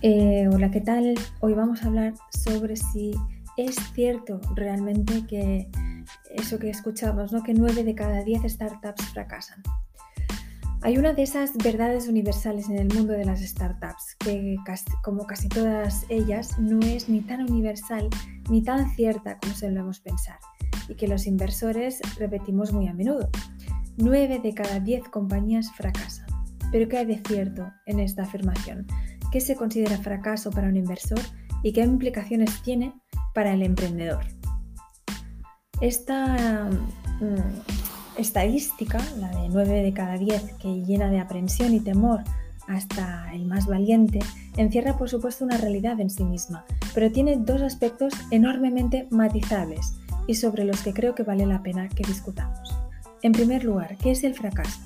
Eh, hola, ¿qué tal? Hoy vamos a hablar sobre si es cierto realmente que eso que escuchamos, ¿no? que 9 de cada 10 startups fracasan. Hay una de esas verdades universales en el mundo de las startups, que como casi todas ellas no es ni tan universal ni tan cierta como solemos pensar, y que los inversores repetimos muy a menudo. 9 de cada 10 compañías fracasan. Pero ¿qué hay de cierto en esta afirmación? Qué se considera fracaso para un inversor y qué implicaciones tiene para el emprendedor. Esta mm, estadística, la de 9 de cada 10, que llena de aprensión y temor hasta el más valiente, encierra por supuesto una realidad en sí misma, pero tiene dos aspectos enormemente matizables y sobre los que creo que vale la pena que discutamos. En primer lugar, ¿qué es el fracaso?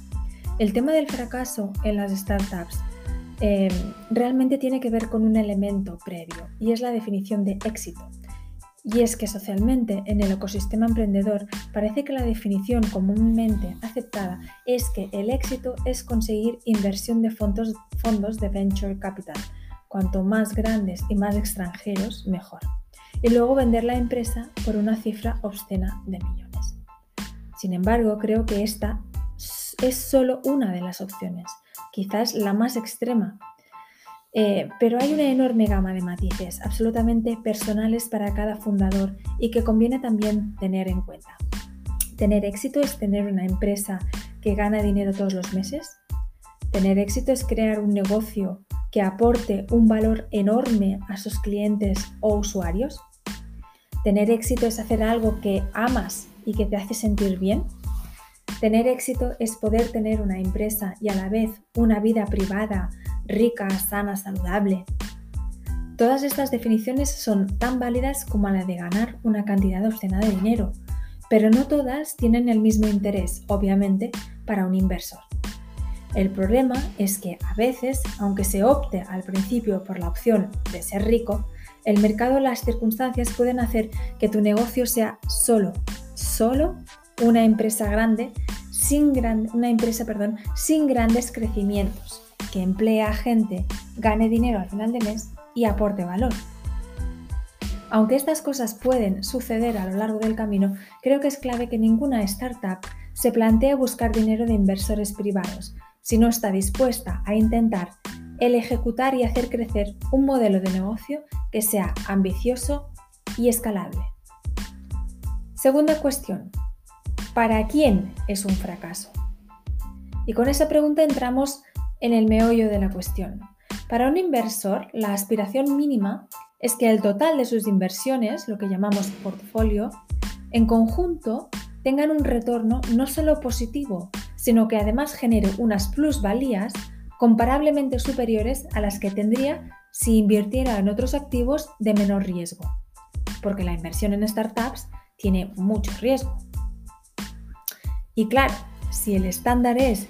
El tema del fracaso en las startups Em, realmente tiene que ver con un elemento previo y es la definición de éxito. Y es que socialmente en el ecosistema emprendedor parece que la definición comúnmente aceptada es que el éxito es conseguir inversión de fondos, fondos de venture capital. Cuanto más grandes y más extranjeros, mejor. Y luego vender la empresa por una cifra obscena de millones. Sin embargo, creo que esta es solo una de las opciones quizás la más extrema. Eh, pero hay una enorme gama de matices, absolutamente personales para cada fundador y que conviene también tener en cuenta. Tener éxito es tener una empresa que gana dinero todos los meses. Tener éxito es crear un negocio que aporte un valor enorme a sus clientes o usuarios. Tener éxito es hacer algo que amas y que te hace sentir bien. Tener éxito es poder tener una empresa y a la vez una vida privada, rica, sana, saludable. Todas estas definiciones son tan válidas como la de ganar una cantidad obscena de dinero, pero no todas tienen el mismo interés, obviamente, para un inversor. El problema es que a veces, aunque se opte al principio por la opción de ser rico, el mercado las circunstancias pueden hacer que tu negocio sea solo, solo una empresa grande sin una empresa perdón, sin grandes crecimientos, que emplee a gente, gane dinero al final de mes y aporte valor. Aunque estas cosas pueden suceder a lo largo del camino, creo que es clave que ninguna startup se plantee buscar dinero de inversores privados si no está dispuesta a intentar el ejecutar y hacer crecer un modelo de negocio que sea ambicioso y escalable. Segunda cuestión, ¿Para quién es un fracaso? Y con esa pregunta entramos en el meollo de la cuestión. Para un inversor, la aspiración mínima es que el total de sus inversiones, lo que llamamos portfolio, en conjunto tengan un retorno no solo positivo, sino que además genere unas plusvalías comparablemente superiores a las que tendría si invirtiera en otros activos de menor riesgo. Porque la inversión en startups tiene mucho riesgo. Y claro, si el estándar es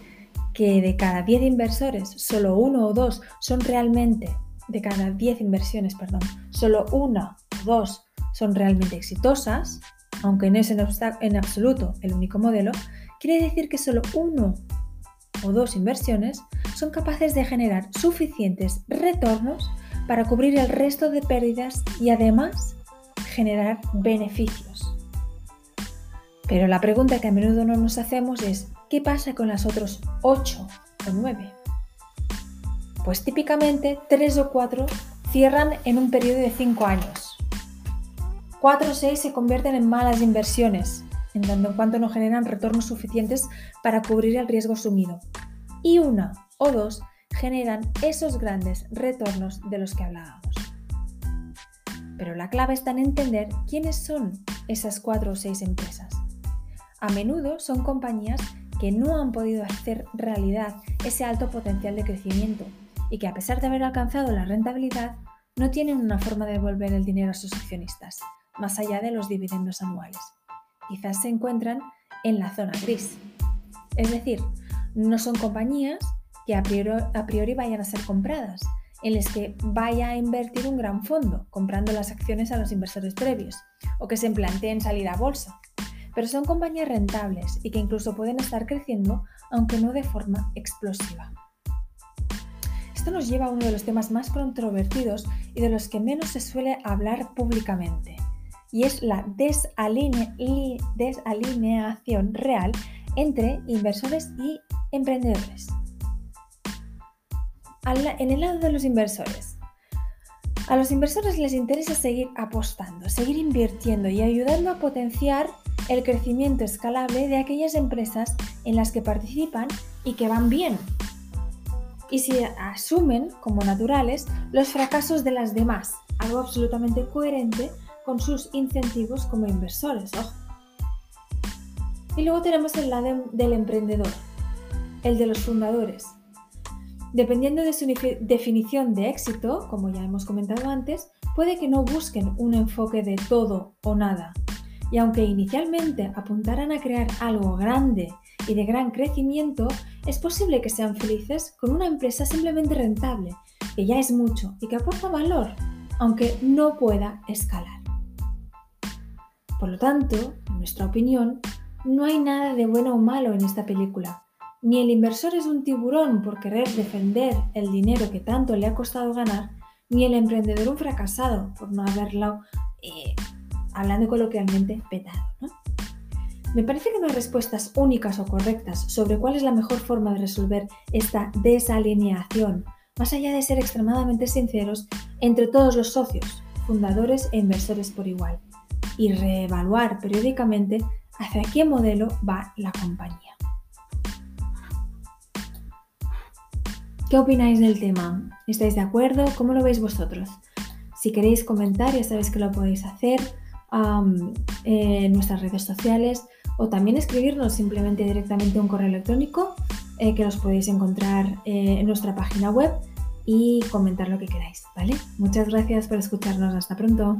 que de cada 10 inversores, solo uno o dos son realmente, de cada 10 inversiones, perdón, solo una o dos son realmente exitosas, aunque no es en, en absoluto el único modelo, quiere decir que solo uno o dos inversiones son capaces de generar suficientes retornos para cubrir el resto de pérdidas y además generar beneficios. Pero la pregunta que a menudo no nos hacemos es, ¿qué pasa con las otros 8 o 9? Pues típicamente 3 o 4 cierran en un periodo de 5 años. 4 o 6 se convierten en malas inversiones, en tanto en cuanto no generan retornos suficientes para cubrir el riesgo asumido. Y una o dos generan esos grandes retornos de los que hablábamos. Pero la clave está en entender quiénes son esas 4 o 6 empresas. A menudo son compañías que no han podido hacer realidad ese alto potencial de crecimiento y que a pesar de haber alcanzado la rentabilidad, no tienen una forma de devolver el dinero a sus accionistas, más allá de los dividendos anuales. Quizás se encuentran en la zona gris. Es decir, no son compañías que a priori, a priori vayan a ser compradas, en las que vaya a invertir un gran fondo comprando las acciones a los inversores previos, o que se planteen salir a bolsa pero son compañías rentables y que incluso pueden estar creciendo, aunque no de forma explosiva. Esto nos lleva a uno de los temas más controvertidos y de los que menos se suele hablar públicamente, y es la desalineación real entre inversores y emprendedores. En el lado de los inversores, a los inversores les interesa seguir apostando, seguir invirtiendo y ayudando a potenciar el crecimiento escalable de aquellas empresas en las que participan y que van bien. Y si asumen como naturales los fracasos de las demás, algo absolutamente coherente con sus incentivos como inversores, Y luego tenemos el lado del emprendedor, el de los fundadores. Dependiendo de su definición de éxito, como ya hemos comentado antes, puede que no busquen un enfoque de todo o nada. Y aunque inicialmente apuntaran a crear algo grande y de gran crecimiento, es posible que sean felices con una empresa simplemente rentable, que ya es mucho y que aporta valor, aunque no pueda escalar. Por lo tanto, en nuestra opinión, no hay nada de bueno o malo en esta película. Ni el inversor es un tiburón por querer defender el dinero que tanto le ha costado ganar, ni el emprendedor un fracasado por no haberlo, eh, hablando coloquialmente, petado. Me parece que no hay respuestas únicas o correctas sobre cuál es la mejor forma de resolver esta desalineación, más allá de ser extremadamente sinceros entre todos los socios, fundadores e inversores por igual y reevaluar periódicamente hacia qué modelo va la compañía. ¿Qué opináis del tema? ¿Estáis de acuerdo? ¿Cómo lo veis vosotros? Si queréis comentar, ya sabéis que lo podéis hacer en nuestras redes sociales o también escribirnos simplemente directamente un correo electrónico eh, que los podéis encontrar eh, en nuestra página web y comentar lo que queráis, ¿vale? Muchas gracias por escucharnos. Hasta pronto.